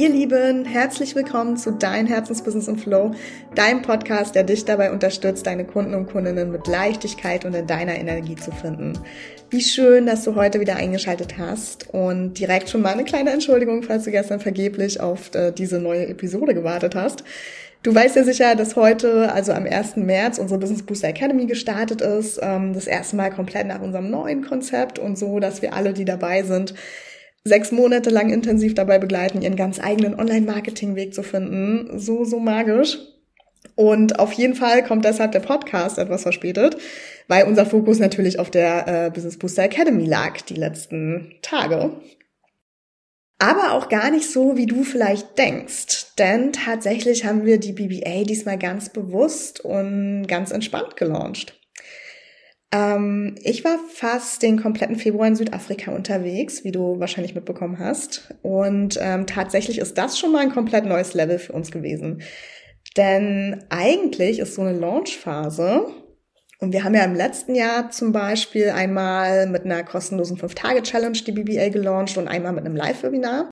Ihr Lieben, herzlich willkommen zu Dein Herzensbusiness im Flow, deinem Podcast, der dich dabei unterstützt, deine Kunden und Kundinnen mit Leichtigkeit und in deiner Energie zu finden. Wie schön, dass du heute wieder eingeschaltet hast und direkt schon mal eine kleine Entschuldigung, falls du gestern vergeblich auf äh, diese neue Episode gewartet hast. Du weißt ja sicher, dass heute, also am 1. März, unsere Business Booster Academy gestartet ist. Ähm, das erste Mal komplett nach unserem neuen Konzept und so, dass wir alle, die dabei sind, sechs Monate lang intensiv dabei begleiten, ihren ganz eigenen Online-Marketing-Weg zu finden. So, so magisch. Und auf jeden Fall kommt deshalb der Podcast etwas verspätet, weil unser Fokus natürlich auf der äh, Business Booster Academy lag die letzten Tage. Aber auch gar nicht so, wie du vielleicht denkst. Denn tatsächlich haben wir die BBA diesmal ganz bewusst und ganz entspannt gelauncht. Ähm, ich war fast den kompletten Februar in Südafrika unterwegs, wie du wahrscheinlich mitbekommen hast. Und ähm, tatsächlich ist das schon mal ein komplett neues Level für uns gewesen. Denn eigentlich ist so eine Launchphase, und wir haben ja im letzten Jahr zum Beispiel einmal mit einer kostenlosen 5-Tage-Challenge die BBA gelauncht und einmal mit einem Live-Webinar.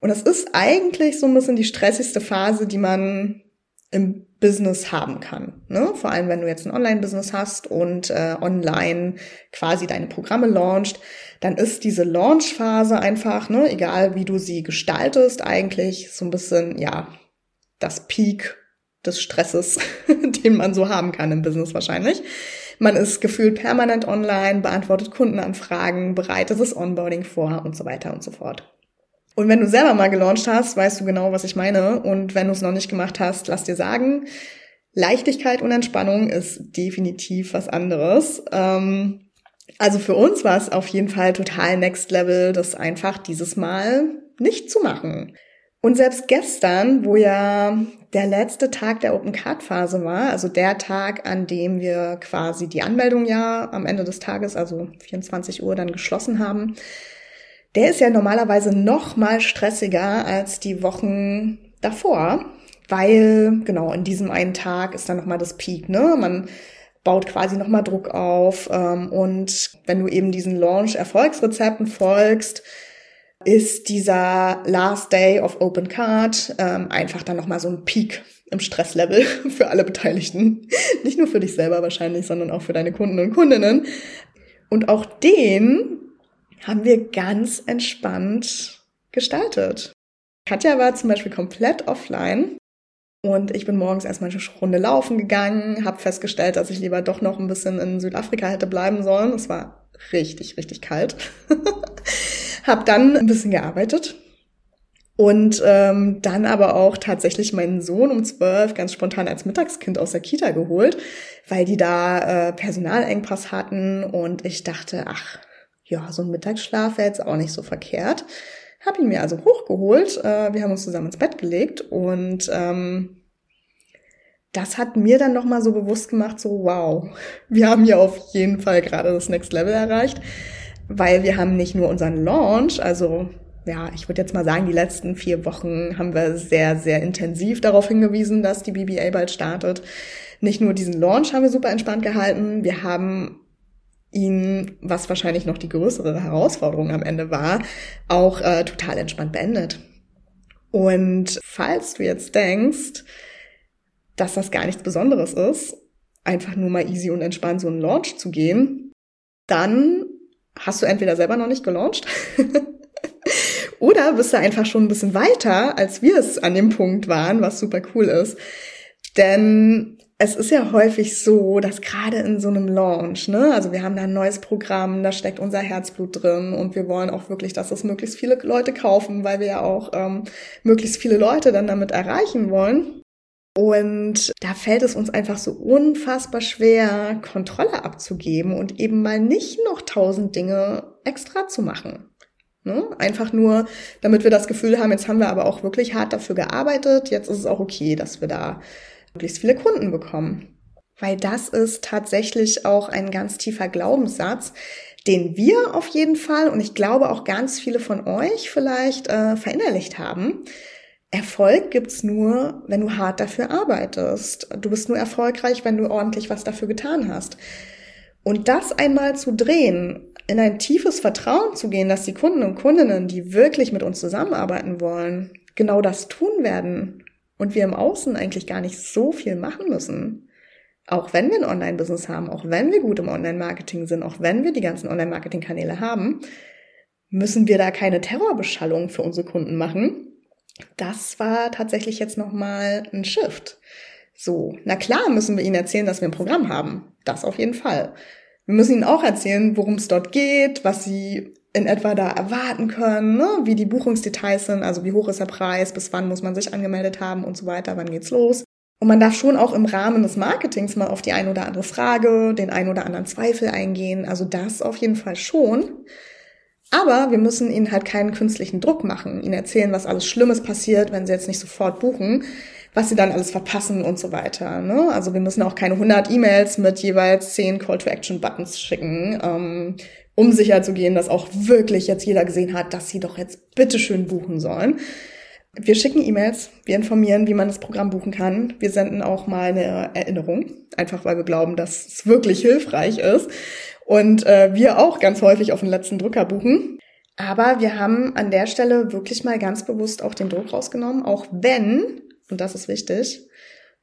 Und das ist eigentlich so ein bisschen die stressigste Phase, die man im Business haben kann. Ne? Vor allem, wenn du jetzt ein Online-Business hast und äh, online quasi deine Programme launcht, dann ist diese Launch-Phase einfach, ne, egal wie du sie gestaltest, eigentlich so ein bisschen, ja, das Peak des Stresses, den man so haben kann im Business wahrscheinlich. Man ist gefühlt permanent online, beantwortet Kundenanfragen, bereitet das Onboarding vor und so weiter und so fort. Und wenn du selber mal gelauncht hast, weißt du genau, was ich meine. Und wenn du es noch nicht gemacht hast, lass dir sagen, Leichtigkeit und Entspannung ist definitiv was anderes. Ähm, also für uns war es auf jeden Fall total Next Level, das einfach dieses Mal nicht zu machen. Und selbst gestern, wo ja der letzte Tag der Open Card Phase war, also der Tag, an dem wir quasi die Anmeldung ja am Ende des Tages, also 24 Uhr dann geschlossen haben, der ist ja normalerweise noch mal stressiger als die Wochen davor, weil genau in diesem einen Tag ist dann noch mal das Peak, ne? Man baut quasi noch mal Druck auf ähm, und wenn du eben diesen Launch Erfolgsrezepten folgst, ist dieser Last Day of Open Card ähm, einfach dann noch mal so ein Peak im Stresslevel für alle Beteiligten. Nicht nur für dich selber wahrscheinlich, sondern auch für deine Kunden und Kundinnen. Und auch den haben wir ganz entspannt gestaltet. Katja war zum Beispiel komplett offline und ich bin morgens erstmal eine Runde laufen gegangen, habe festgestellt, dass ich lieber doch noch ein bisschen in Südafrika hätte bleiben sollen. Es war richtig, richtig kalt. hab dann ein bisschen gearbeitet und ähm, dann aber auch tatsächlich meinen Sohn um zwölf ganz spontan als Mittagskind aus der Kita geholt, weil die da äh, Personalengpass hatten und ich dachte, ach, ja, so ein Mittagsschlaf wäre jetzt auch nicht so verkehrt. Hab ihn mir also hochgeholt. Äh, wir haben uns zusammen ins Bett gelegt und ähm, das hat mir dann nochmal so bewusst gemacht, so wow, wir haben hier auf jeden Fall gerade das Next Level erreicht, weil wir haben nicht nur unseren Launch, also ja, ich würde jetzt mal sagen, die letzten vier Wochen haben wir sehr, sehr intensiv darauf hingewiesen, dass die BBA bald startet. Nicht nur diesen Launch haben wir super entspannt gehalten, wir haben ihn, was wahrscheinlich noch die größere Herausforderung am Ende war, auch äh, total entspannt beendet. Und falls du jetzt denkst, dass das gar nichts Besonderes ist, einfach nur mal easy und entspannt so einen Launch zu gehen, dann hast du entweder selber noch nicht gelauncht oder bist du einfach schon ein bisschen weiter, als wir es an dem Punkt waren, was super cool ist. Denn es ist ja häufig so, dass gerade in so einem Launch, ne, also wir haben da ein neues Programm, da steckt unser Herzblut drin und wir wollen auch wirklich, dass es möglichst viele Leute kaufen, weil wir ja auch ähm, möglichst viele Leute dann damit erreichen wollen. Und da fällt es uns einfach so unfassbar schwer, Kontrolle abzugeben und eben mal nicht noch tausend Dinge extra zu machen. Ne? Einfach nur, damit wir das Gefühl haben, jetzt haben wir aber auch wirklich hart dafür gearbeitet, jetzt ist es auch okay, dass wir da möglichst viele Kunden bekommen. Weil das ist tatsächlich auch ein ganz tiefer Glaubenssatz, den wir auf jeden Fall und ich glaube auch ganz viele von euch vielleicht äh, verinnerlicht haben. Erfolg gibt's nur, wenn du hart dafür arbeitest. Du bist nur erfolgreich, wenn du ordentlich was dafür getan hast. Und das einmal zu drehen, in ein tiefes Vertrauen zu gehen, dass die Kunden und Kundinnen, die wirklich mit uns zusammenarbeiten wollen, genau das tun werden und wir im Außen eigentlich gar nicht so viel machen müssen. Auch wenn wir ein Online-Business haben, auch wenn wir gut im Online-Marketing sind, auch wenn wir die ganzen Online-Marketing-Kanäle haben, müssen wir da keine Terrorbeschallung für unsere Kunden machen. Das war tatsächlich jetzt nochmal ein Shift. So, na klar müssen wir ihnen erzählen, dass wir ein Programm haben. Das auf jeden Fall. Wir müssen ihnen auch erzählen, worum es dort geht, was sie in etwa da erwarten können, ne? wie die Buchungsdetails sind, also wie hoch ist der Preis, bis wann muss man sich angemeldet haben und so weiter, wann geht's los. Und man darf schon auch im Rahmen des Marketings mal auf die ein oder andere Frage, den ein oder anderen Zweifel eingehen. Also das auf jeden Fall schon. Aber wir müssen ihnen halt keinen künstlichen Druck machen, ihnen erzählen, was alles Schlimmes passiert, wenn sie jetzt nicht sofort buchen, was sie dann alles verpassen und so weiter. Ne? Also wir müssen auch keine 100 E-Mails mit jeweils 10 Call-to-Action-Buttons schicken, ähm, um sicher zu gehen, dass auch wirklich jetzt jeder gesehen hat, dass sie doch jetzt bitteschön buchen sollen. Wir schicken E-Mails, wir informieren, wie man das Programm buchen kann. Wir senden auch mal eine Erinnerung, einfach weil wir glauben, dass es wirklich hilfreich ist und äh, wir auch ganz häufig auf den letzten Drücker buchen. Aber wir haben an der Stelle wirklich mal ganz bewusst auch den Druck rausgenommen, auch wenn, und das ist wichtig,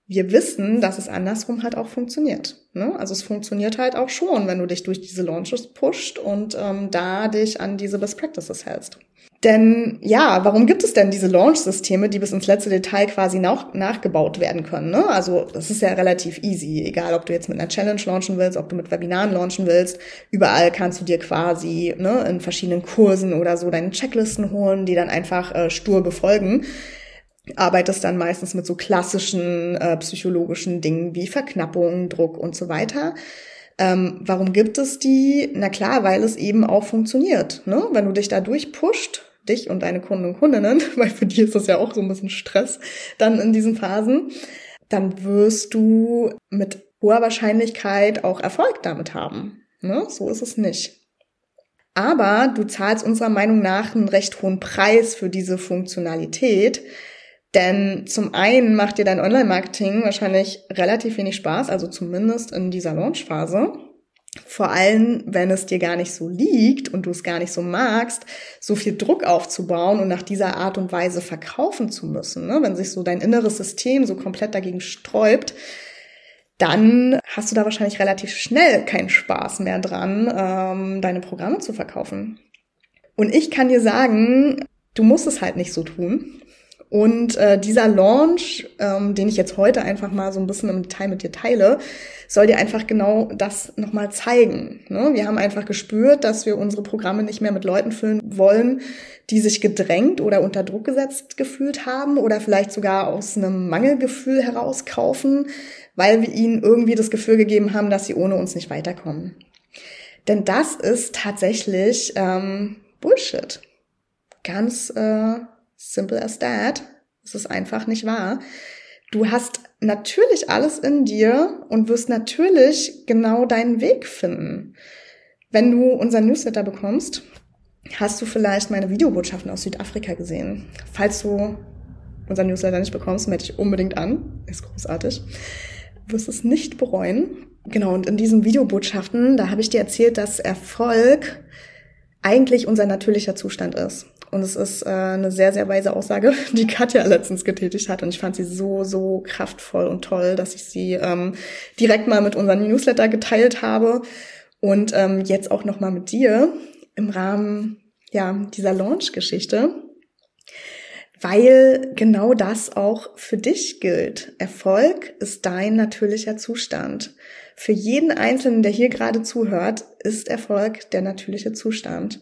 wir wissen, dass es andersrum halt auch funktioniert. Ne? Also es funktioniert halt auch schon, wenn du dich durch diese Launches pusht und ähm, da dich an diese Best Practices hältst. Denn ja, warum gibt es denn diese Launch-Systeme, die bis ins letzte Detail quasi nach, nachgebaut werden können? Ne? Also das ist ja relativ easy, egal ob du jetzt mit einer Challenge launchen willst, ob du mit Webinaren launchen willst. Überall kannst du dir quasi ne, in verschiedenen Kursen oder so deine Checklisten holen, die dann einfach äh, stur befolgen. Arbeitest dann meistens mit so klassischen äh, psychologischen Dingen wie Verknappung, Druck und so weiter. Ähm, warum gibt es die? Na klar, weil es eben auch funktioniert. Ne? Wenn du dich da durchpusht, dich und deine Kunden und Kundinnen, weil für die ist das ja auch so ein bisschen Stress dann in diesen Phasen, dann wirst du mit hoher Wahrscheinlichkeit auch Erfolg damit haben. Ne? So ist es nicht. Aber du zahlst unserer Meinung nach einen recht hohen Preis für diese Funktionalität. Denn zum einen macht dir dein Online-Marketing wahrscheinlich relativ wenig Spaß, also zumindest in dieser Launch-Phase. Vor allem, wenn es dir gar nicht so liegt und du es gar nicht so magst, so viel Druck aufzubauen und nach dieser Art und Weise verkaufen zu müssen. Ne? Wenn sich so dein inneres System so komplett dagegen sträubt, dann hast du da wahrscheinlich relativ schnell keinen Spaß mehr dran, ähm, deine Programme zu verkaufen. Und ich kann dir sagen, du musst es halt nicht so tun. Und äh, dieser Launch, ähm, den ich jetzt heute einfach mal so ein bisschen im Detail mit dir teile, soll dir einfach genau das nochmal zeigen. Ne? Wir haben einfach gespürt, dass wir unsere Programme nicht mehr mit Leuten füllen wollen, die sich gedrängt oder unter Druck gesetzt gefühlt haben oder vielleicht sogar aus einem Mangelgefühl heraus kaufen, weil wir ihnen irgendwie das Gefühl gegeben haben, dass sie ohne uns nicht weiterkommen. Denn das ist tatsächlich ähm, Bullshit. Ganz äh, Simple as that. Es ist einfach nicht wahr. Du hast natürlich alles in dir und wirst natürlich genau deinen Weg finden. Wenn du unser Newsletter bekommst, hast du vielleicht meine Videobotschaften aus Südafrika gesehen. Falls du unser Newsletter nicht bekommst, melde dich unbedingt an. Ist großartig. Du wirst es nicht bereuen. Genau, und in diesen Videobotschaften, da habe ich dir erzählt, dass Erfolg eigentlich unser natürlicher Zustand ist. Und es ist äh, eine sehr, sehr weise Aussage, die Katja letztens getätigt hat. Und ich fand sie so, so kraftvoll und toll, dass ich sie ähm, direkt mal mit unserem Newsletter geteilt habe. Und ähm, jetzt auch nochmal mit dir im Rahmen ja, dieser Launch-Geschichte. Weil genau das auch für dich gilt. Erfolg ist dein natürlicher Zustand. Für jeden Einzelnen, der hier gerade zuhört, ist Erfolg der natürliche Zustand.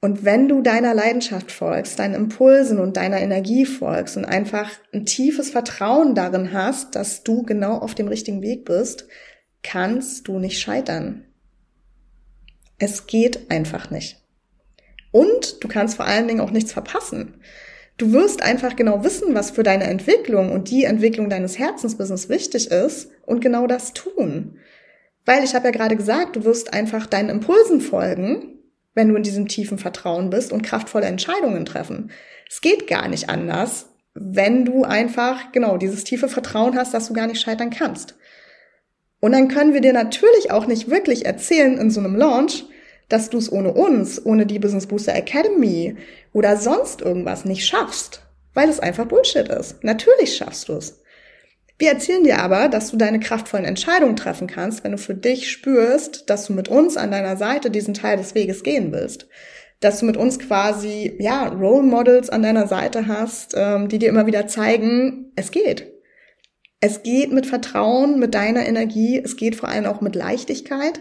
Und wenn du deiner Leidenschaft folgst, deinen Impulsen und deiner Energie folgst und einfach ein tiefes Vertrauen darin hast, dass du genau auf dem richtigen Weg bist, kannst du nicht scheitern. Es geht einfach nicht. Und du kannst vor allen Dingen auch nichts verpassen. Du wirst einfach genau wissen, was für deine Entwicklung und die Entwicklung deines Herzensbusiness wichtig ist und genau das tun. Weil ich habe ja gerade gesagt, du wirst einfach deinen Impulsen folgen wenn du in diesem tiefen Vertrauen bist und kraftvolle Entscheidungen treffen. Es geht gar nicht anders, wenn du einfach, genau, dieses tiefe Vertrauen hast, dass du gar nicht scheitern kannst. Und dann können wir dir natürlich auch nicht wirklich erzählen in so einem Launch, dass du es ohne uns, ohne die Business Booster Academy oder sonst irgendwas nicht schaffst. weil es einfach Bullshit ist. Natürlich schaffst du es. Wir erzählen dir aber, dass du deine kraftvollen Entscheidungen treffen kannst, wenn du für dich spürst, dass du mit uns an deiner Seite diesen Teil des Weges gehen willst. Dass du mit uns quasi, ja, Role Models an deiner Seite hast, ähm, die dir immer wieder zeigen, es geht. Es geht mit Vertrauen, mit deiner Energie, es geht vor allem auch mit Leichtigkeit.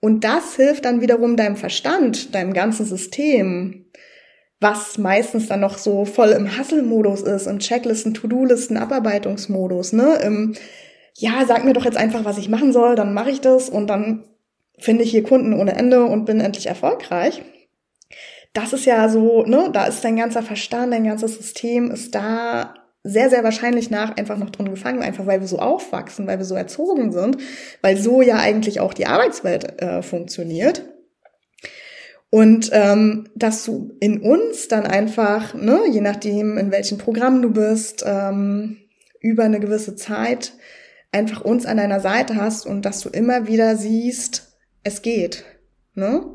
Und das hilft dann wiederum deinem Verstand, deinem ganzen System, was meistens dann noch so voll im Hustle-Modus ist, im Checklisten, To-Do-Listen, Abarbeitungsmodus, ne? Im, ja, sag mir doch jetzt einfach, was ich machen soll, dann mache ich das und dann finde ich hier Kunden ohne Ende und bin endlich erfolgreich. Das ist ja so, ne, da ist dein ganzer Verstand, dein ganzes System ist da sehr, sehr wahrscheinlich nach einfach noch drin gefangen, einfach weil wir so aufwachsen, weil wir so erzogen sind, weil so ja eigentlich auch die Arbeitswelt äh, funktioniert. Und ähm, dass du in uns dann einfach, ne, je nachdem, in welchem Programm du bist, ähm, über eine gewisse Zeit einfach uns an deiner Seite hast und dass du immer wieder siehst, es geht. Ne?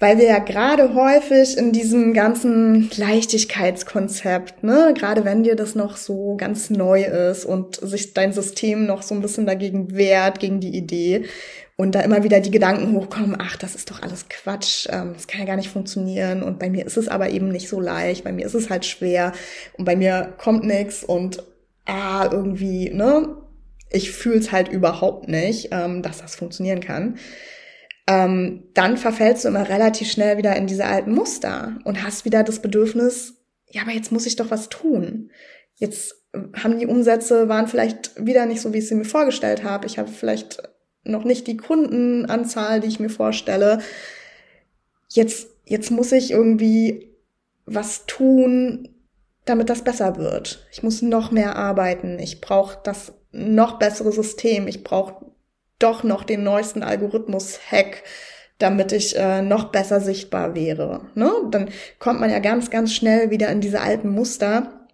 Weil wir ja gerade häufig in diesem ganzen Leichtigkeitskonzept, ne, gerade wenn dir das noch so ganz neu ist und sich dein System noch so ein bisschen dagegen wehrt, gegen die Idee, und da immer wieder die Gedanken hochkommen, ach, das ist doch alles Quatsch, ähm, das kann ja gar nicht funktionieren und bei mir ist es aber eben nicht so leicht, bei mir ist es halt schwer und bei mir kommt nichts und ah, irgendwie, ne, ich fühl's halt überhaupt nicht, ähm, dass das funktionieren kann. Ähm, dann verfällst du immer relativ schnell wieder in diese alten Muster und hast wieder das Bedürfnis, ja, aber jetzt muss ich doch was tun. Jetzt haben die Umsätze, waren vielleicht wieder nicht so, wie ich sie mir vorgestellt habe. Ich habe vielleicht noch nicht die Kundenanzahl, die ich mir vorstelle. Jetzt, jetzt muss ich irgendwie was tun, damit das besser wird. Ich muss noch mehr arbeiten. Ich brauche das noch bessere System. Ich brauche doch noch den neuesten Algorithmus-Hack, damit ich äh, noch besser sichtbar wäre. Ne? Dann kommt man ja ganz, ganz schnell wieder in diese alten Muster.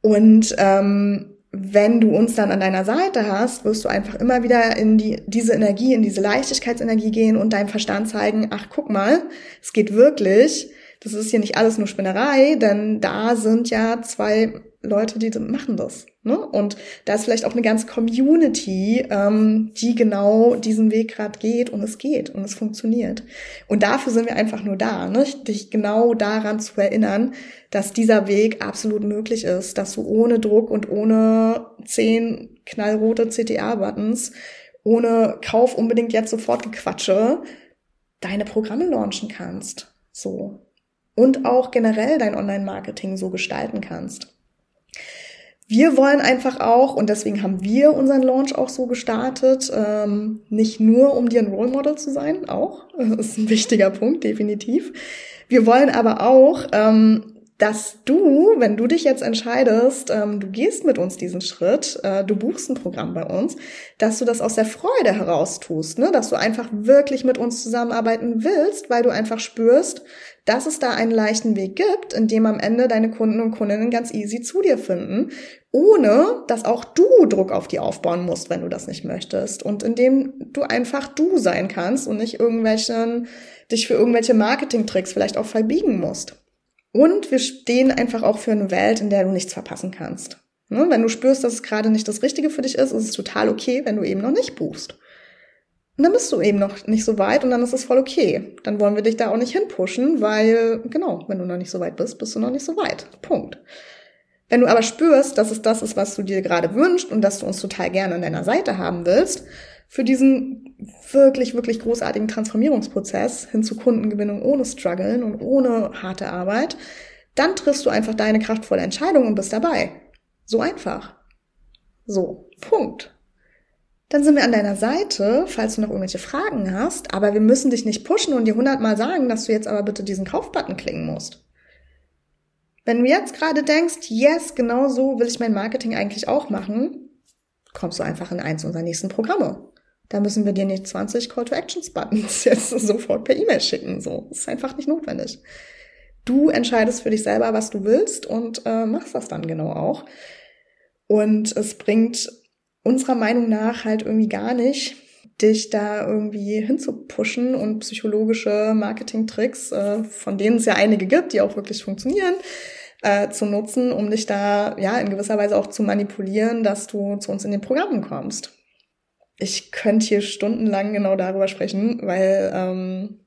Und ähm, wenn du uns dann an deiner Seite hast, wirst du einfach immer wieder in die, diese Energie, in diese Leichtigkeitsenergie gehen und deinem Verstand zeigen, ach, guck mal, es geht wirklich. Das ist hier nicht alles nur Spinnerei, denn da sind ja zwei Leute, die machen das. Ne? Und da ist vielleicht auch eine ganze Community, ähm, die genau diesen Weg gerade geht und es geht und es funktioniert. Und dafür sind wir einfach nur da, ne? dich genau daran zu erinnern, dass dieser Weg absolut möglich ist, dass du ohne Druck und ohne zehn knallrote CTA-Buttons, ohne Kauf unbedingt jetzt sofort gequatsche, deine Programme launchen kannst. So. Und auch generell dein Online-Marketing so gestalten kannst. Wir wollen einfach auch, und deswegen haben wir unseren Launch auch so gestartet, ähm, nicht nur um dir ein Role Model zu sein, auch, das ist ein wichtiger Punkt, definitiv. Wir wollen aber auch, ähm, dass du, wenn du dich jetzt entscheidest, ähm, du gehst mit uns diesen Schritt, äh, du buchst ein Programm bei uns, dass du das aus der Freude heraus tust, ne? dass du einfach wirklich mit uns zusammenarbeiten willst, weil du einfach spürst, dass es da einen leichten Weg gibt, in dem am Ende deine Kunden und Kundinnen ganz easy zu dir finden, ohne dass auch du Druck auf die aufbauen musst, wenn du das nicht möchtest. Und indem du einfach du sein kannst und nicht irgendwelchen, dich für irgendwelche Marketingtricks vielleicht auch verbiegen musst. Und wir stehen einfach auch für eine Welt, in der du nichts verpassen kannst. Ne? Wenn du spürst, dass es gerade nicht das Richtige für dich ist, ist es total okay, wenn du eben noch nicht buchst. Und dann bist du eben noch nicht so weit und dann ist es voll okay. Dann wollen wir dich da auch nicht hinpushen, weil, genau, wenn du noch nicht so weit bist, bist du noch nicht so weit. Punkt. Wenn du aber spürst, dass es das ist, was du dir gerade wünschst und dass du uns total gerne an deiner Seite haben willst, für diesen wirklich, wirklich großartigen Transformierungsprozess hin zu Kundengewinnung ohne Struggeln und ohne harte Arbeit, dann triffst du einfach deine kraftvolle Entscheidung und bist dabei. So einfach. So, Punkt dann sind wir an deiner Seite, falls du noch irgendwelche Fragen hast. Aber wir müssen dich nicht pushen und dir hundertmal sagen, dass du jetzt aber bitte diesen Kaufbutton klicken musst. Wenn du jetzt gerade denkst, yes, genau so will ich mein Marketing eigentlich auch machen, kommst du einfach in eins unserer nächsten Programme. Da müssen wir dir nicht 20 Call to Actions Buttons jetzt sofort per E-Mail schicken. So, ist einfach nicht notwendig. Du entscheidest für dich selber, was du willst und äh, machst das dann genau auch. Und es bringt unserer Meinung nach halt irgendwie gar nicht, dich da irgendwie hinzupushen und psychologische Marketing-Tricks, äh, von denen es ja einige gibt, die auch wirklich funktionieren, äh, zu nutzen, um dich da ja in gewisser Weise auch zu manipulieren, dass du zu uns in den Programmen kommst. Ich könnte hier stundenlang genau darüber sprechen, weil ähm,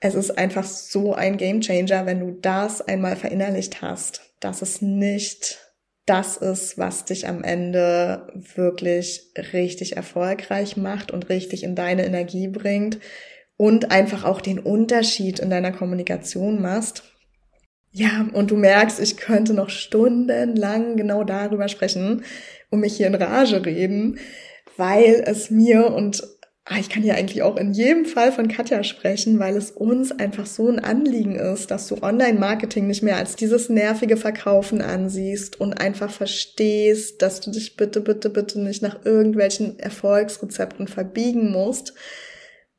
es ist einfach so ein Gamechanger, wenn du das einmal verinnerlicht hast, dass es nicht das ist, was dich am Ende wirklich richtig erfolgreich macht und richtig in deine Energie bringt und einfach auch den Unterschied in deiner Kommunikation machst. Ja, und du merkst, ich könnte noch stundenlang genau darüber sprechen und mich hier in Rage reden, weil es mir und Ah, ich kann hier eigentlich auch in jedem Fall von Katja sprechen, weil es uns einfach so ein Anliegen ist, dass du Online-Marketing nicht mehr als dieses nervige Verkaufen ansiehst und einfach verstehst, dass du dich bitte, bitte, bitte nicht nach irgendwelchen Erfolgsrezepten verbiegen musst,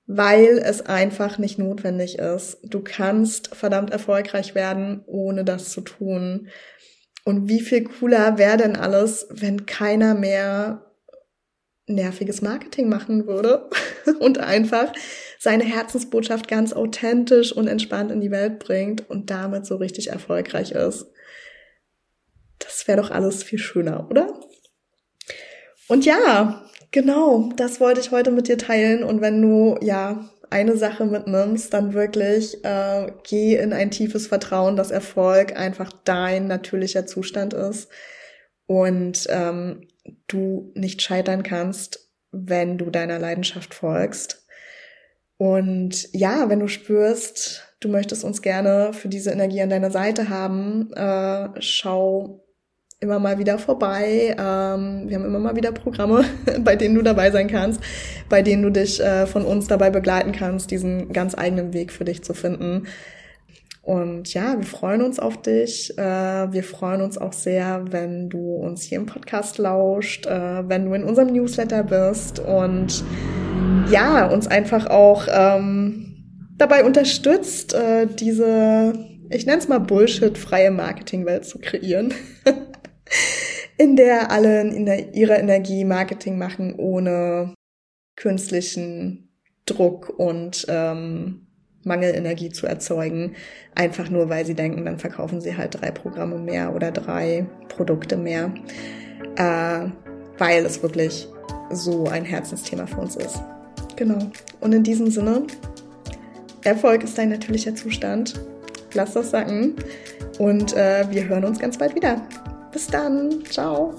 weil es einfach nicht notwendig ist. Du kannst verdammt erfolgreich werden, ohne das zu tun. Und wie viel cooler wäre denn alles, wenn keiner mehr nerviges Marketing machen würde und einfach seine Herzensbotschaft ganz authentisch und entspannt in die Welt bringt und damit so richtig erfolgreich ist. Das wäre doch alles viel schöner, oder? Und ja, genau, das wollte ich heute mit dir teilen. Und wenn du ja eine Sache mitnimmst, dann wirklich äh, geh in ein tiefes Vertrauen, dass Erfolg einfach dein natürlicher Zustand ist und ähm, du nicht scheitern kannst, wenn du deiner Leidenschaft folgst. Und ja, wenn du spürst, du möchtest uns gerne für diese Energie an deiner Seite haben, äh, schau immer mal wieder vorbei. Ähm, wir haben immer mal wieder Programme, bei denen du dabei sein kannst, bei denen du dich äh, von uns dabei begleiten kannst, diesen ganz eigenen Weg für dich zu finden. Und ja, wir freuen uns auf dich. Äh, wir freuen uns auch sehr, wenn du uns hier im Podcast lauscht, äh, wenn du in unserem Newsletter bist und ja, uns einfach auch ähm, dabei unterstützt, äh, diese, ich nenne es mal Bullshit-freie Marketingwelt zu kreieren. in der alle in der, ihrer Energie Marketing machen ohne künstlichen Druck und ähm, Mangelenergie zu erzeugen, einfach nur weil sie denken, dann verkaufen sie halt drei Programme mehr oder drei Produkte mehr, äh, weil es wirklich so ein Herzensthema für uns ist. Genau. Und in diesem Sinne, Erfolg ist dein natürlicher Zustand. Lass das sacken und äh, wir hören uns ganz bald wieder. Bis dann. Ciao.